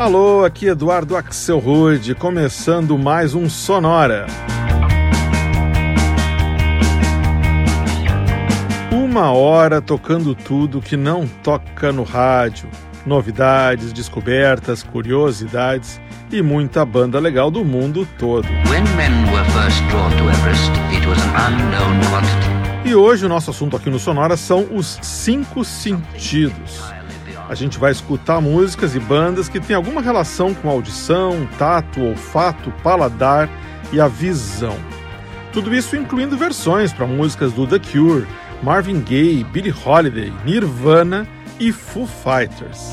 Alô, aqui Eduardo Axelrod, começando mais um Sonora. Uma hora tocando tudo que não toca no rádio. Novidades, descobertas, curiosidades e muita banda legal do mundo todo. E hoje o nosso assunto aqui no Sonora são os cinco sentidos. A gente vai escutar músicas e bandas que têm alguma relação com audição, tato, olfato, paladar e a visão. Tudo isso incluindo versões para músicas do The Cure, Marvin Gaye, Billie Holiday, Nirvana e Foo Fighters.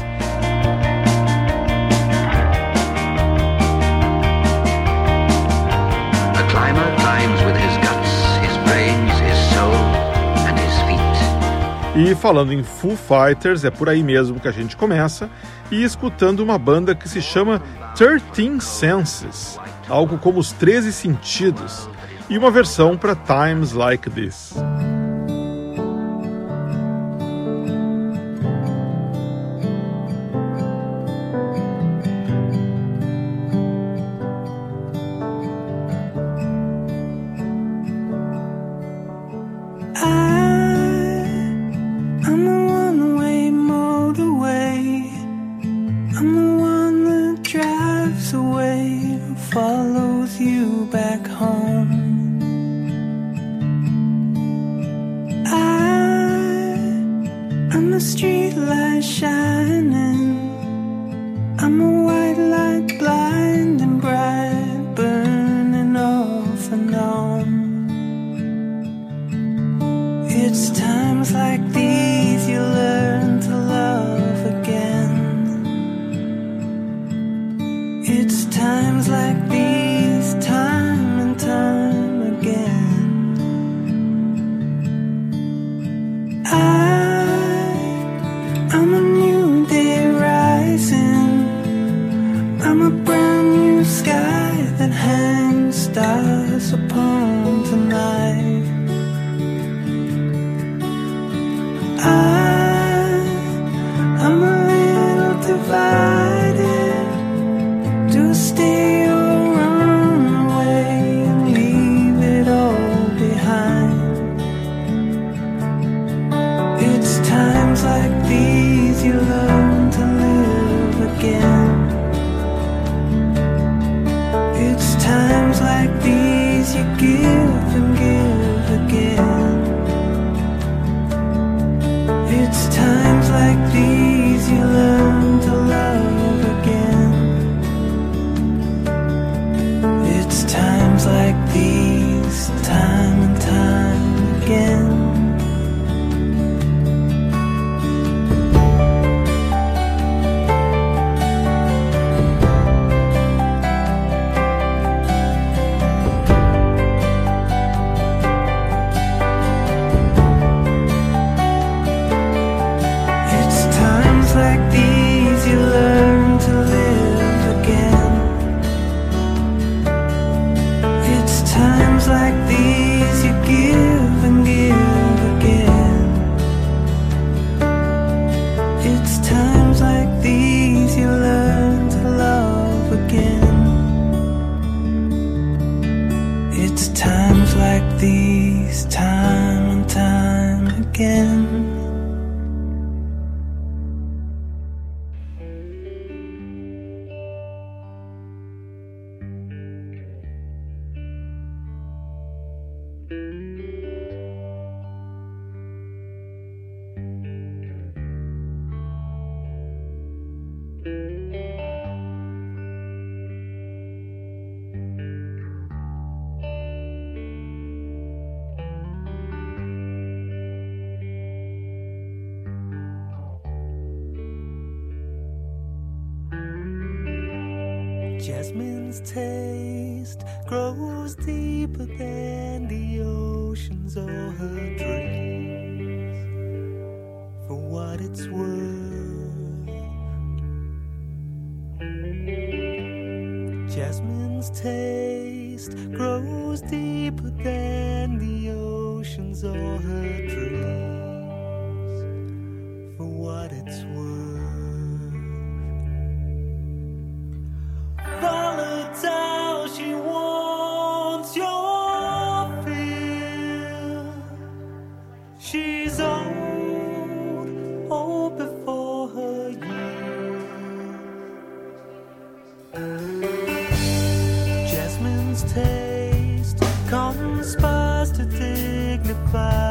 E falando em Foo Fighters, é por aí mesmo que a gente começa, e escutando uma banda que se chama 13 Senses, algo como os 13 sentidos, e uma versão para Times Like This. dignified.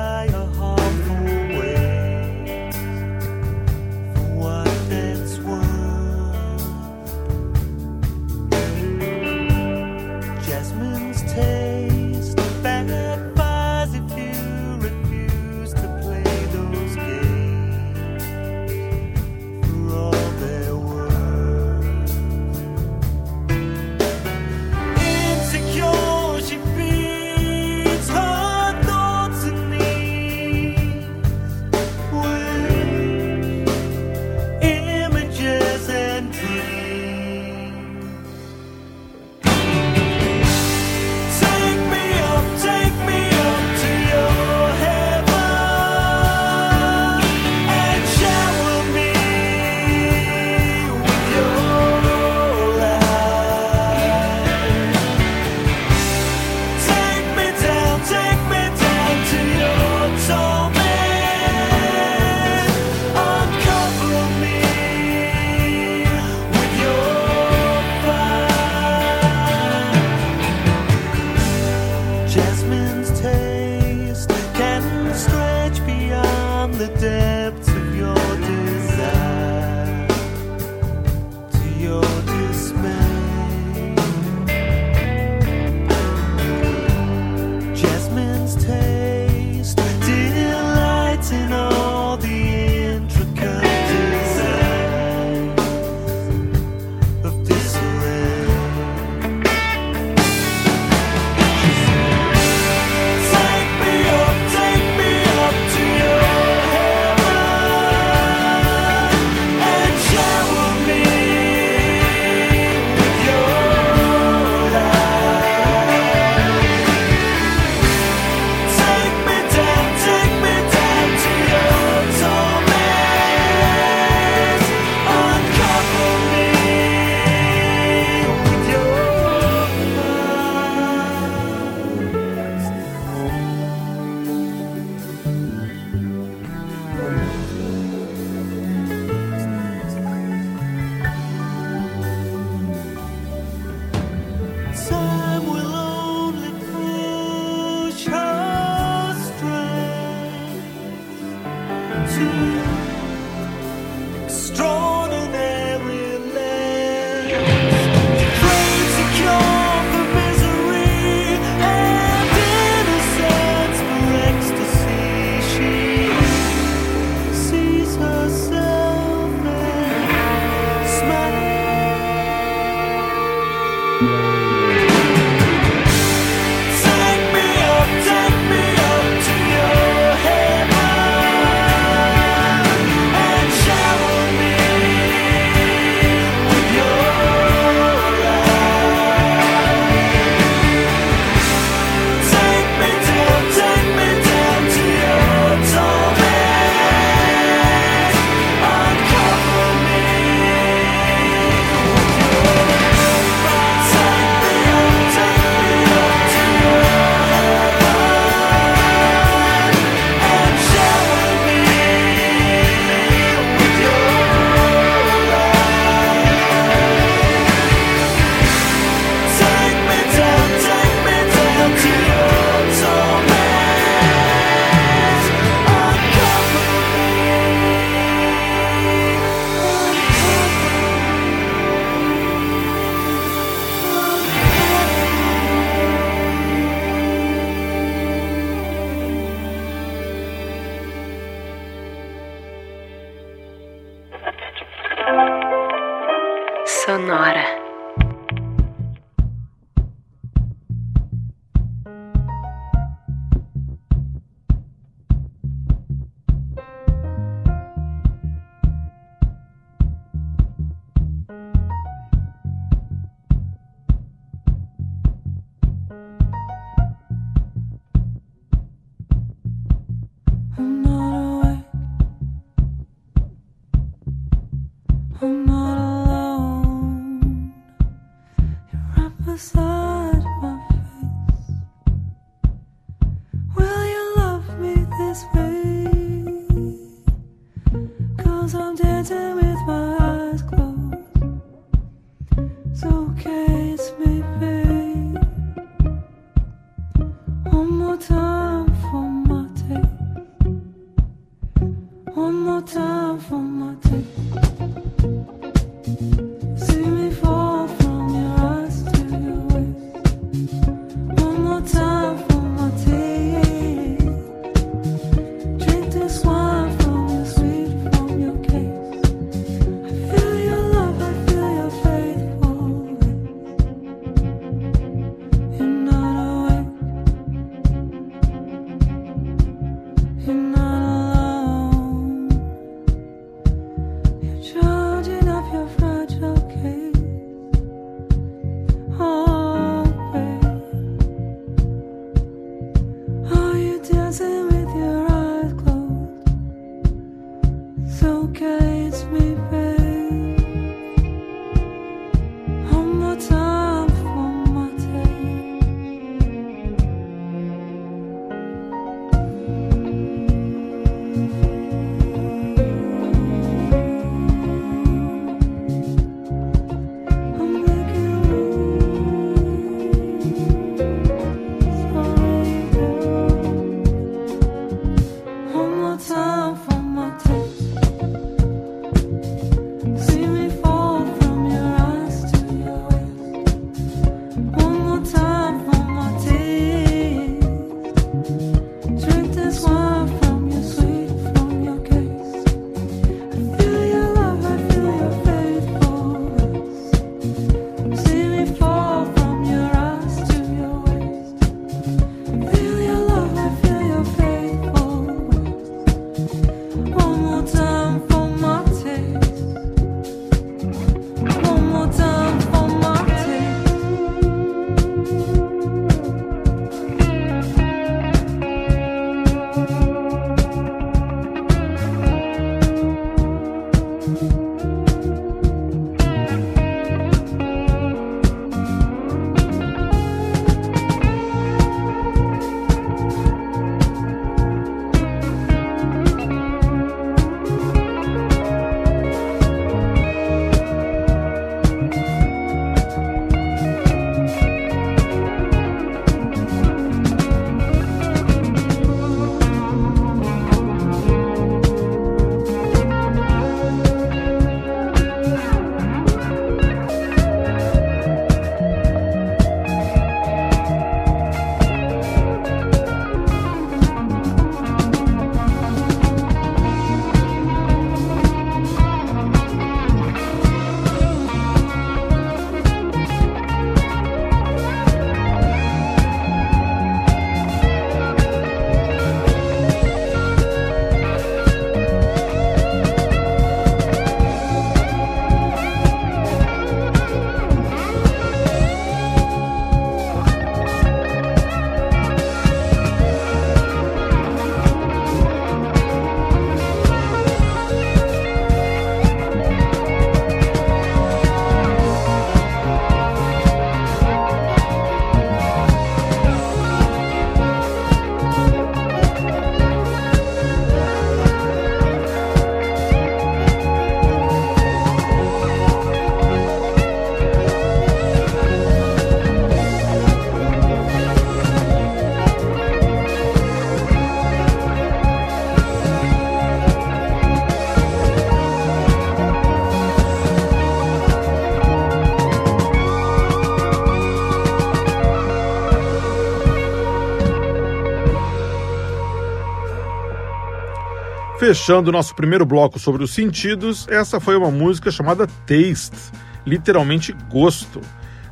Fechando nosso primeiro bloco sobre os sentidos, essa foi uma música chamada Taste, literalmente gosto,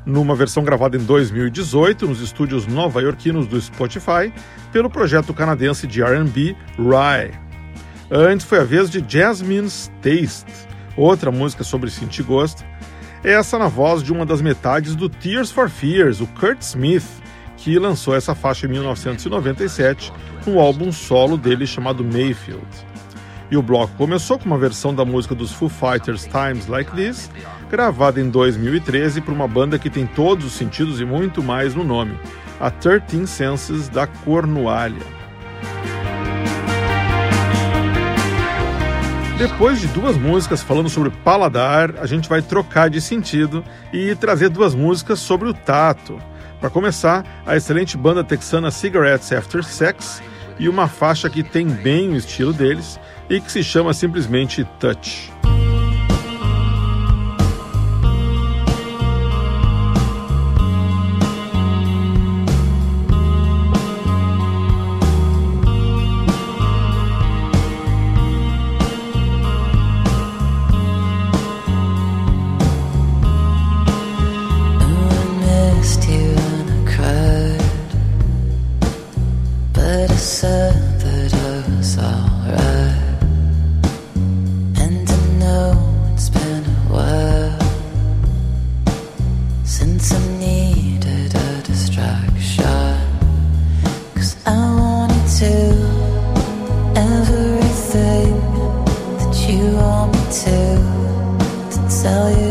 numa versão gravada em 2018 nos estúdios nova-iorquinos do Spotify pelo projeto canadense de R&B Rye. Antes foi a vez de Jasmine's Taste, outra música sobre sentir gosto, essa na voz de uma das metades do Tears for Fears, o Kurt Smith, que lançou essa faixa em 1997 no álbum solo dele chamado Mayfield. E o bloco começou com uma versão da música dos Foo Fighters Times Like This, gravada em 2013 por uma banda que tem todos os sentidos e muito mais no nome, a 13 Senses da Cornualha. Depois de duas músicas falando sobre paladar, a gente vai trocar de sentido e trazer duas músicas sobre o tato. Para começar, a excelente banda texana Cigarettes After Sex e uma faixa que tem bem o estilo deles e que se chama simplesmente Touch. Tell you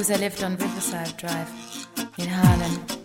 Because I lived on Riverside Drive in Harlem,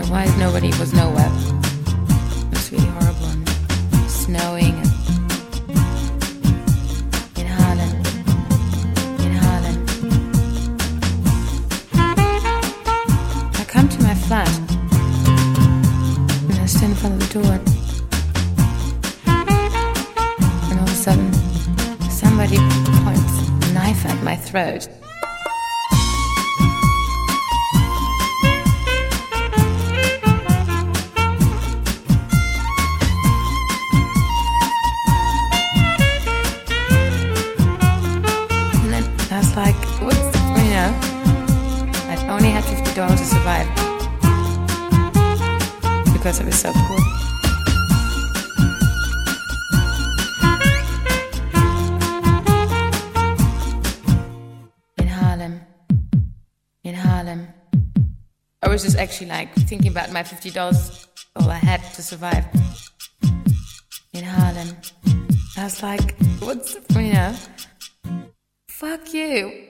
Know why nobody was nowhere. It was really horrible and snowing and in Harlem. In Harlem. I come to my flat and I stand in front of the door. And all of a sudden, somebody points a knife at my throat. Actually like thinking about my $50, all I had to survive. In Harlem. I was like, what's, you know, fuck you.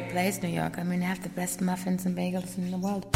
Great place, New York. I mean, they have the best muffins and bagels in the world.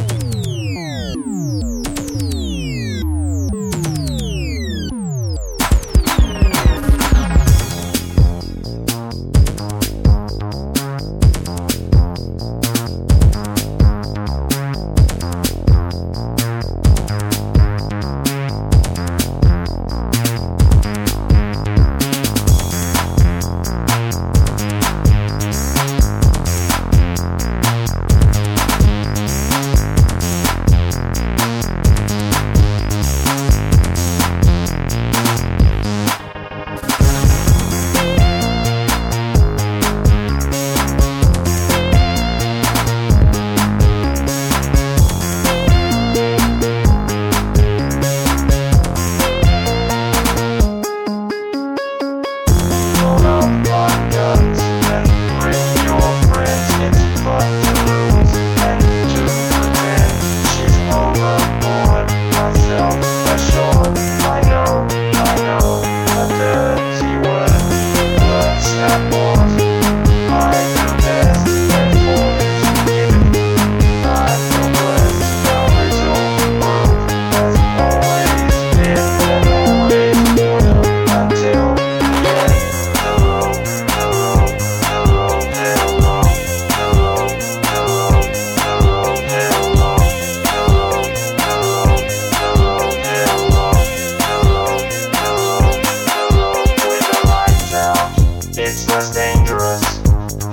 that's dangerous.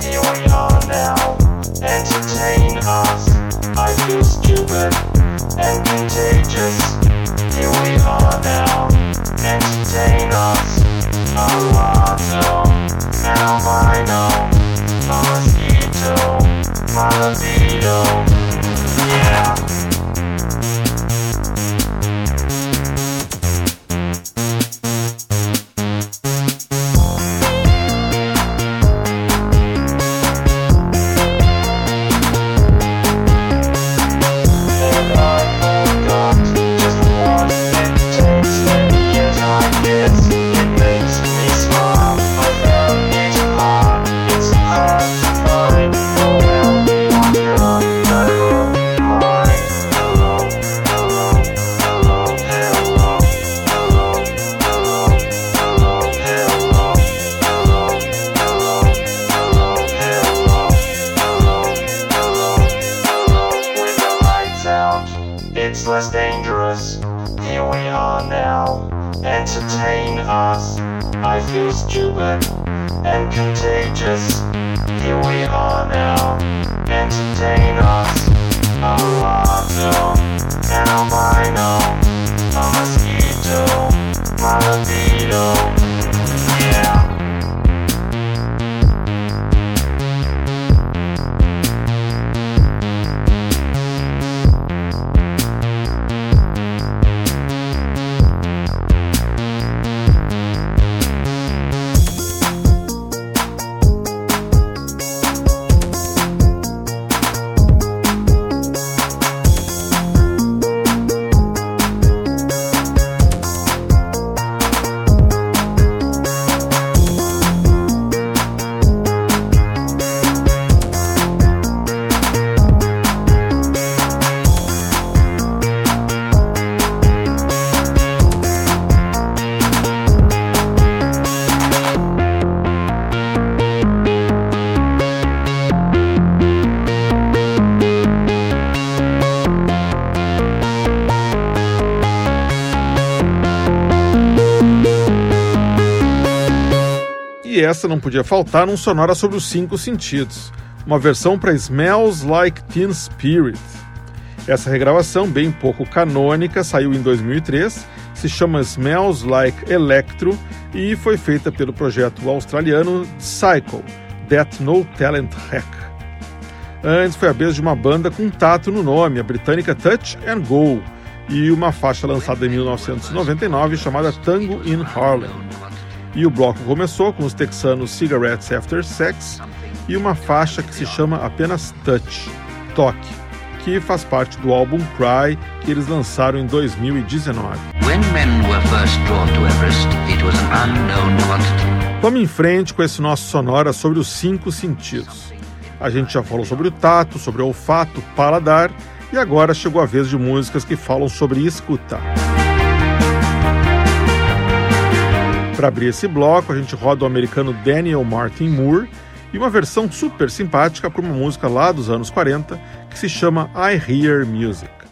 Here we are now. Entertain us. I feel stupid and contagious. Não podia faltar num sonora sobre os cinco sentidos, uma versão para Smells Like Teen Spirit. Essa regravação, bem pouco canônica, saiu em 2003, se chama Smells Like Electro e foi feita pelo projeto australiano Cycle, That No Talent Hack. Antes foi a vez de uma banda com tato no nome, a britânica Touch and Go, e uma faixa lançada em 1999 chamada Tango in Harlem. E o bloco começou com os texanos Cigarettes After Sex e uma faixa que se chama apenas Touch, Toque, que faz parte do álbum Cry que eles lançaram em 2019. When men were first drawn to Everest, it was an unknown quantity. Vamos em frente com esse nosso sonora sobre os cinco sentidos. A gente já falou sobre o tato, sobre o olfato, paladar e agora chegou a vez de músicas que falam sobre escutar. Para abrir esse bloco, a gente roda o americano Daniel Martin Moore e uma versão super simpática para uma música lá dos anos 40 que se chama I Hear Music.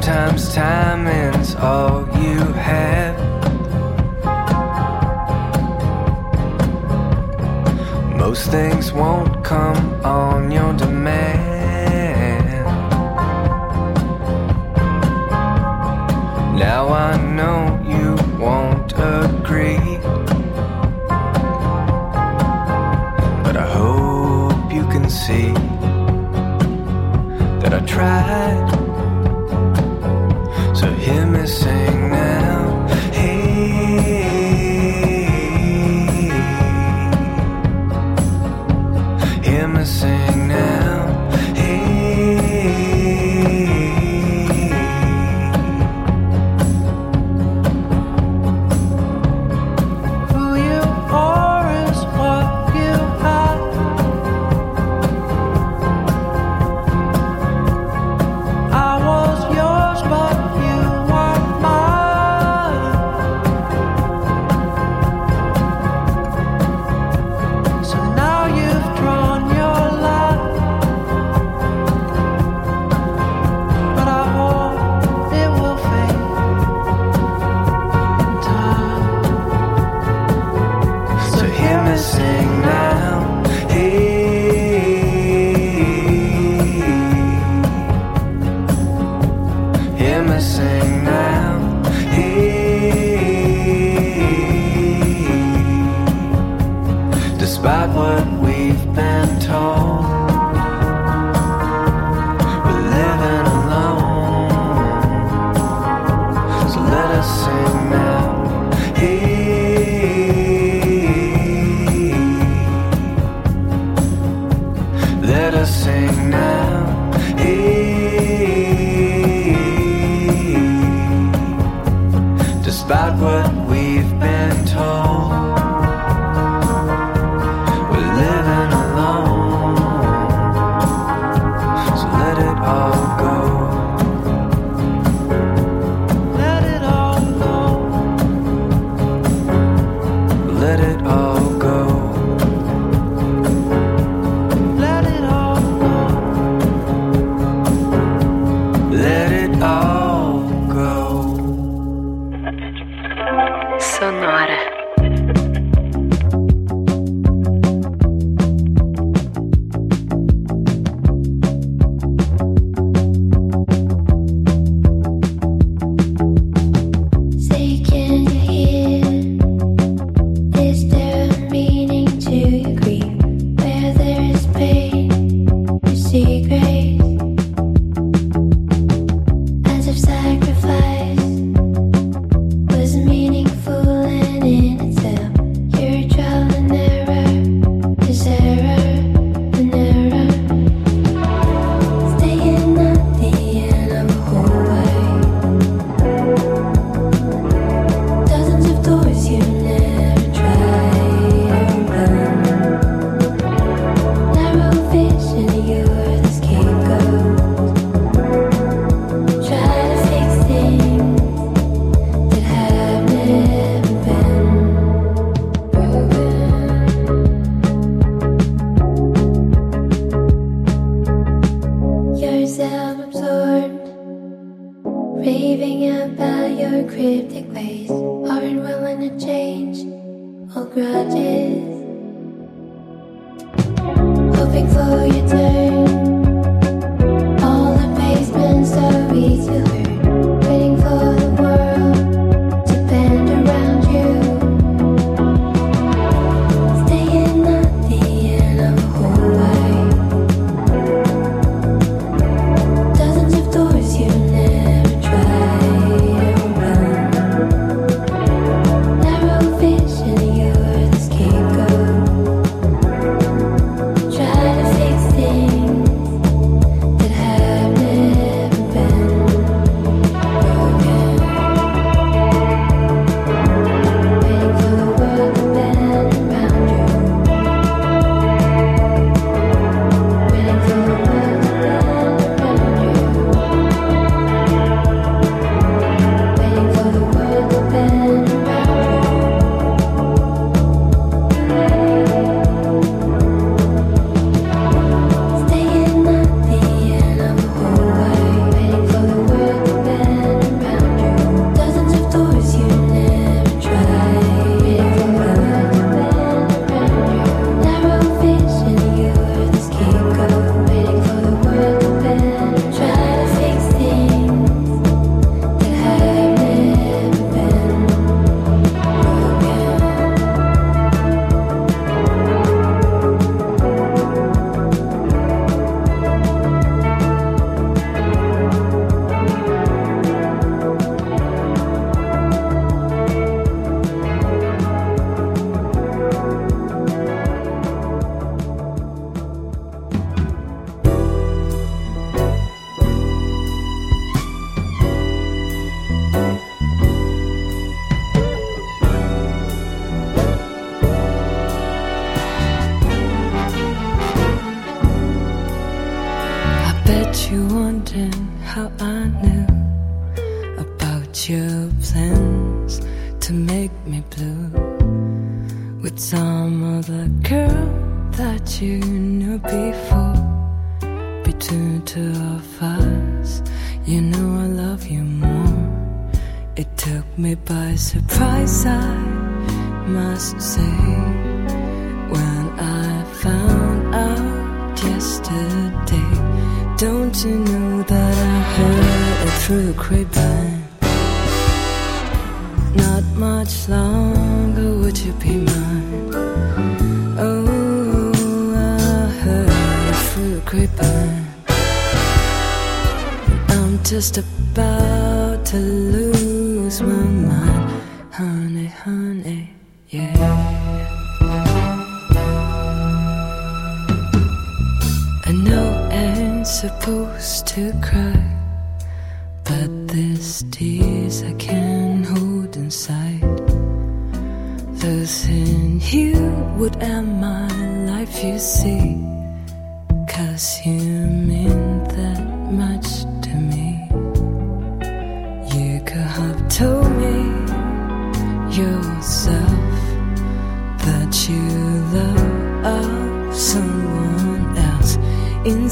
Sometimes timing's all you have. Most things won't come on your demand. Now I know you won't agree. But I hope you can see that I tried sing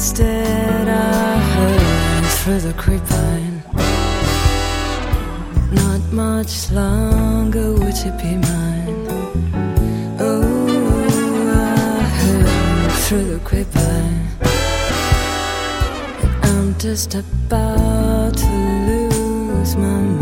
Instead, I heard through the grapevine. Not much longer would you be mine. Oh, I heard through the grapevine. I'm just about to lose my mind,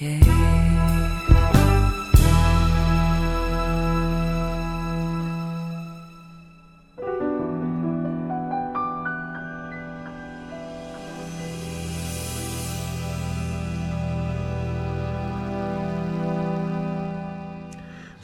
yeah.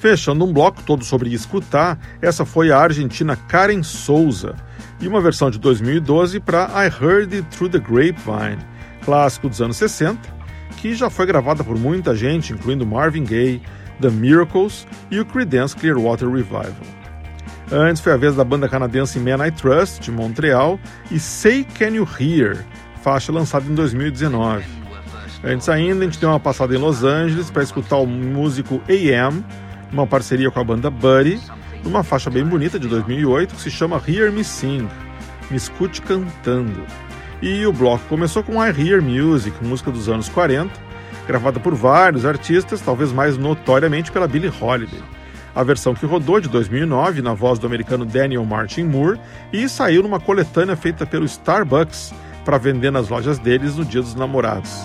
Fechando um bloco todo sobre escutar, essa foi a argentina Karen Souza e uma versão de 2012 para I Heard It Through the Grapevine, clássico dos anos 60, que já foi gravada por muita gente, incluindo Marvin Gaye, The Miracles e o Creedence Clearwater Revival. Antes foi a vez da banda canadense Man I Trust, de Montreal, e Say Can You Hear, faixa lançada em 2019. Antes ainda, a gente deu uma passada em Los Angeles para escutar o músico AM, uma parceria com a banda Buddy, numa faixa bem bonita de 2008 que se chama Hear Me Sing, Me Escute Cantando. E o bloco começou com I Hear Music, música dos anos 40, gravada por vários artistas, talvez mais notoriamente pela Billie Holiday. A versão que rodou de 2009 na voz do americano Daniel Martin Moore e saiu numa coletânea feita pelo Starbucks para vender nas lojas deles no Dia dos Namorados.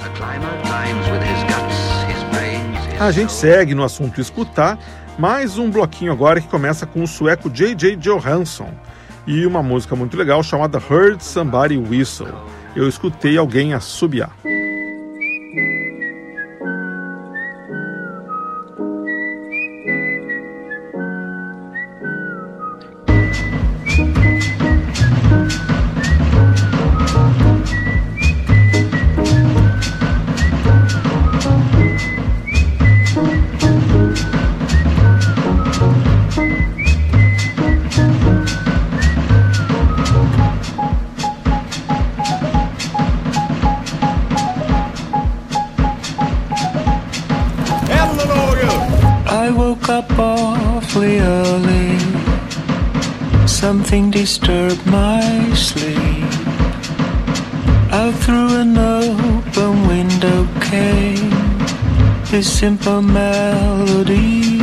A gente segue no assunto escutar, mais um bloquinho agora que começa com o sueco J.J. Johansson e uma música muito legal chamada Heard Somebody Whistle. Eu escutei alguém assobiar. Disturbed my sleep. Out through an open window came this simple melody.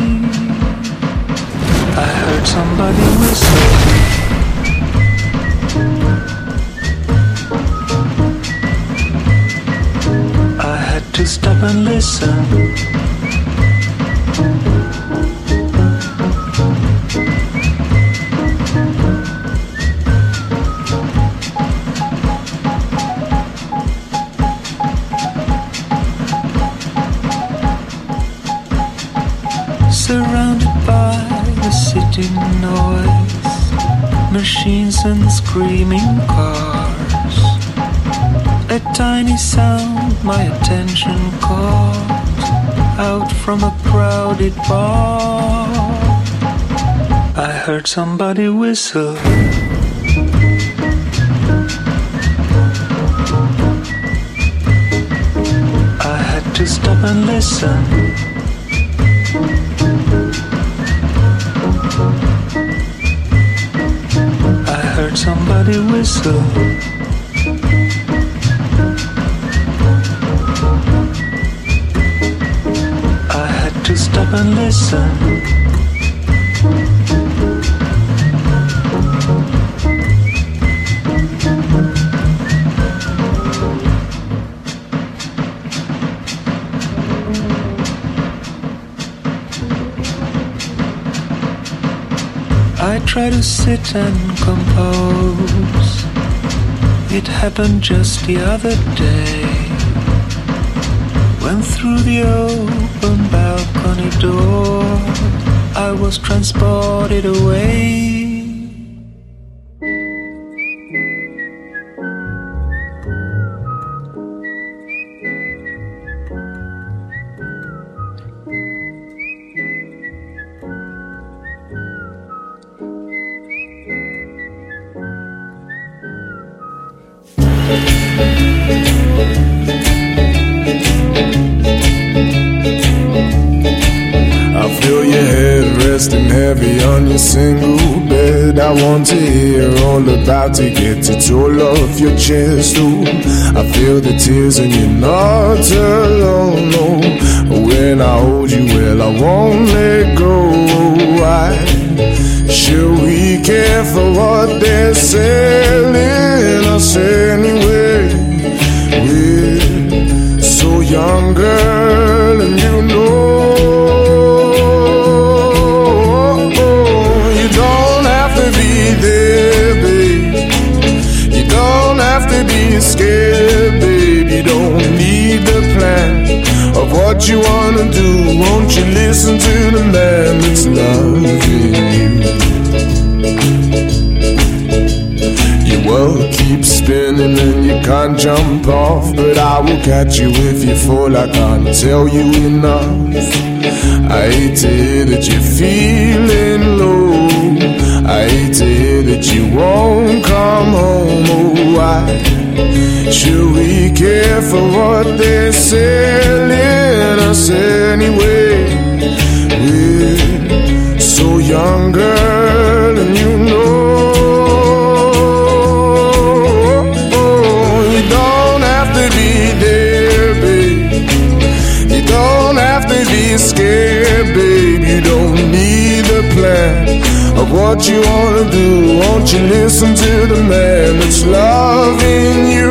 I heard somebody whistle. I had to stop and listen. Attention caught out from a crowded bar. I heard somebody whistle. I had to stop and listen. I heard somebody whistle. Stop and listen. I try to sit and compose. It happened just the other day. Went through the open balcony door, I was transported away. About to get it all off your chest. Ooh, I feel the tears and you're not alone. No, when I hold you, well, I won't let go. Why should we care for what they're selling us anyway? We're so young, girl, Won't you listen to the man that's loving you? Your world keeps spinning and you can't jump off. But I will catch you if you fall. I can't tell you enough. I hate to hear that you're feeling low. I hate to hear that you won't come home. Oh, why should we care for what they're selling us anyway? We're so young, girl, what you wanna do. Won't you listen to the man that's loving you?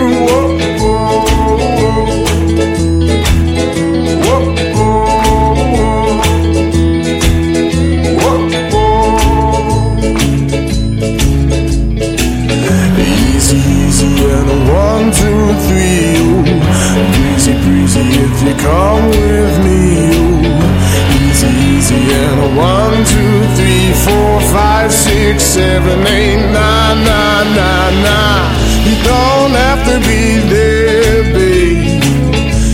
Come with me. Ooh. Easy, easy, and a one, three, four, five, six, seven, eight, nine, nine, nine, nine. You don't have to be there, babe.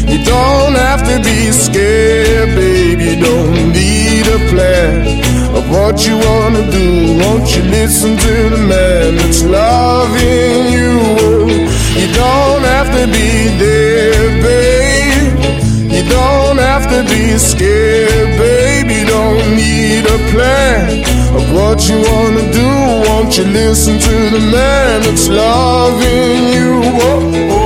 You don't have to be scared, babe. You don't need a plan of what you wanna do. Won't you listen to the man that's loving you? You don't have to be there, babe. You don't have to be scared, babe don't need a plan of what you wanna do. Won't you listen to the man that's loving you? Oh, oh.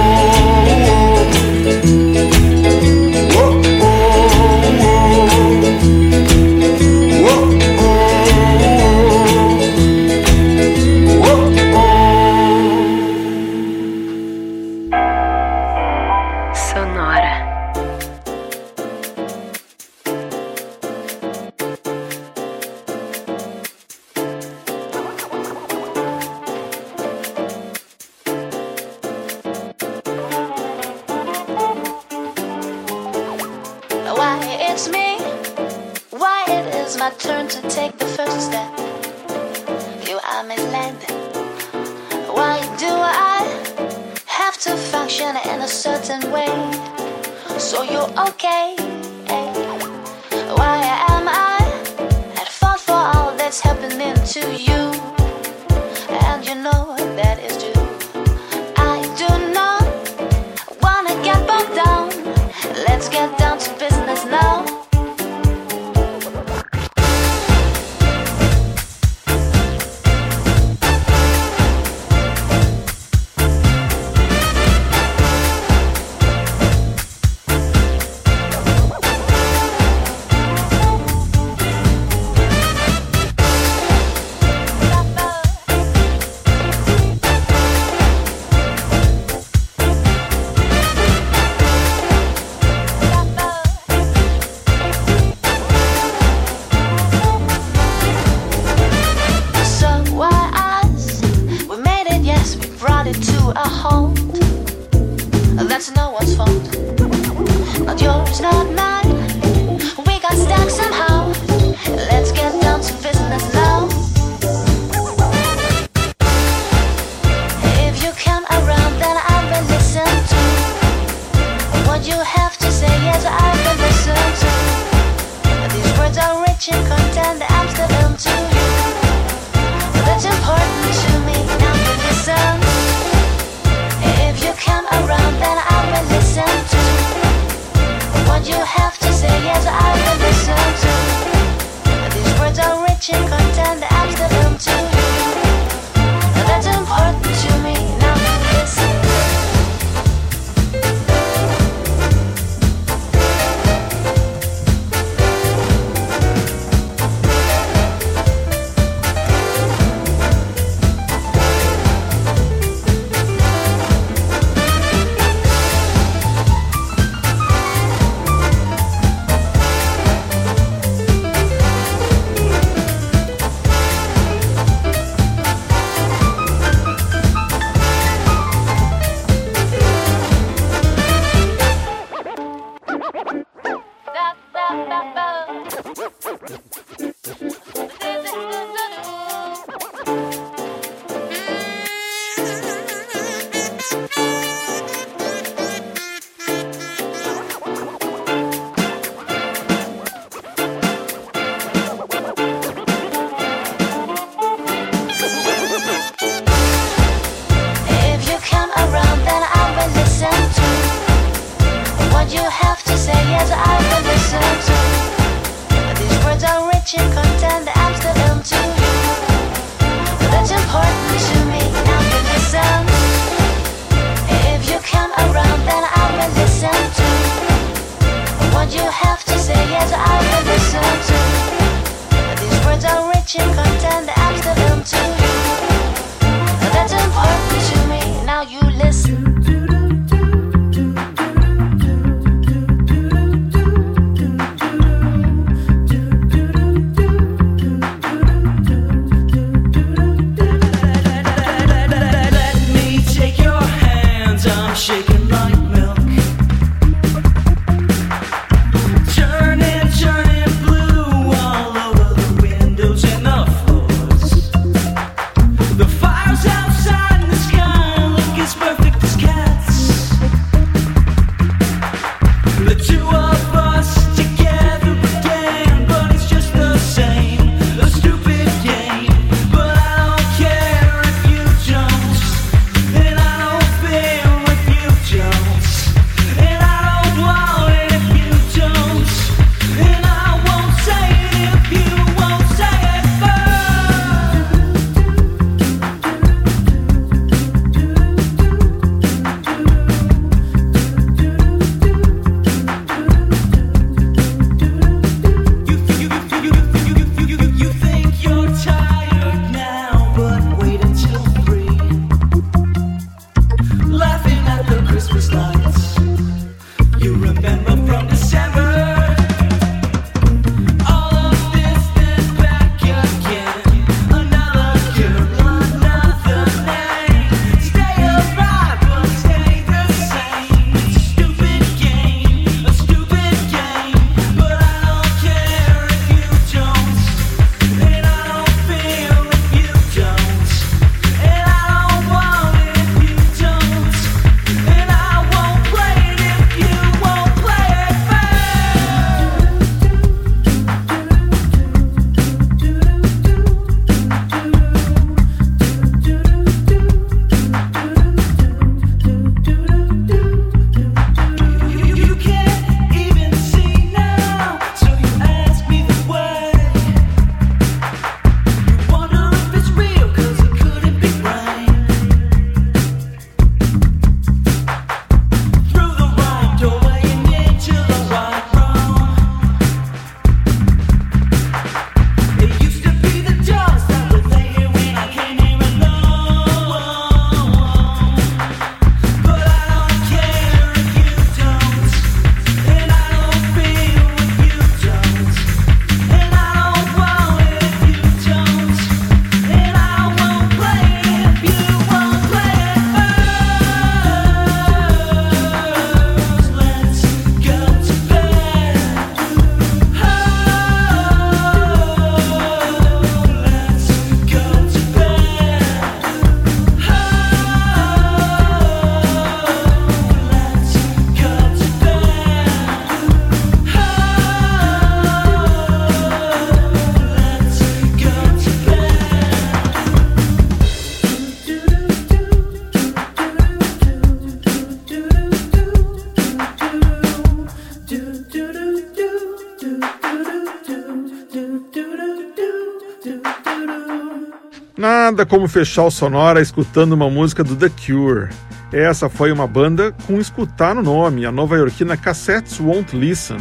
Nada como fechar o Sonora escutando uma música do The Cure. Essa foi uma banda com escutar no nome, a nova-iorquina Cassettes Won't Listen,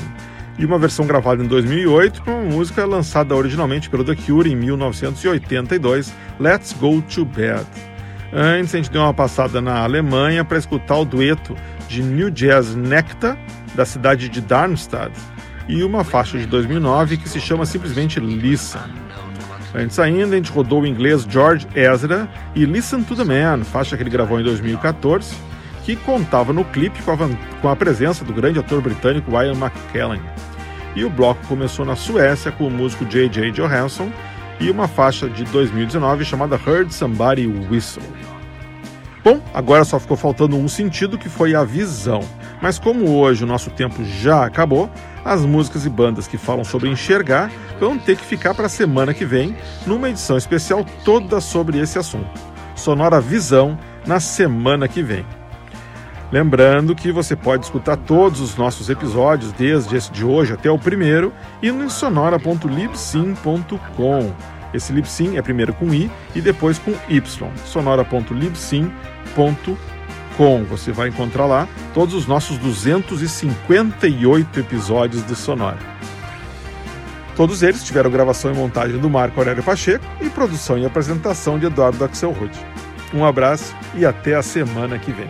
e uma versão gravada em 2008 para uma música lançada originalmente pelo The Cure em 1982, Let's Go to Bed. Antes a gente deu uma passada na Alemanha para escutar o dueto de New Jazz Nectar, da cidade de Darmstadt, e uma faixa de 2009 que se chama simplesmente Listen. Antes ainda, a gente rodou o inglês George Ezra e Listen to the Man, faixa que ele gravou em 2014, que contava no clipe com a, com a presença do grande ator britânico Ian McKellen. E o bloco começou na Suécia com o músico J.J. Johansson e uma faixa de 2019 chamada Heard Somebody Whistle. Bom, agora só ficou faltando um sentido que foi a visão. Mas como hoje o nosso tempo já acabou, as músicas e bandas que falam sobre enxergar vão ter que ficar para a semana que vem, numa edição especial toda sobre esse assunto. Sonora Visão na semana que vem. Lembrando que você pode escutar todos os nossos episódios, desde esse de hoje até o primeiro, e no sonora.libsim.com. Esse Libsim é primeiro com I e depois com Y. sonora.libsim.com. Você vai encontrar lá todos os nossos 258 episódios do Sonora. Todos eles tiveram gravação e montagem do Marco Aurélio Pacheco e produção e apresentação de Eduardo Axelrod. Um abraço e até a semana que vem.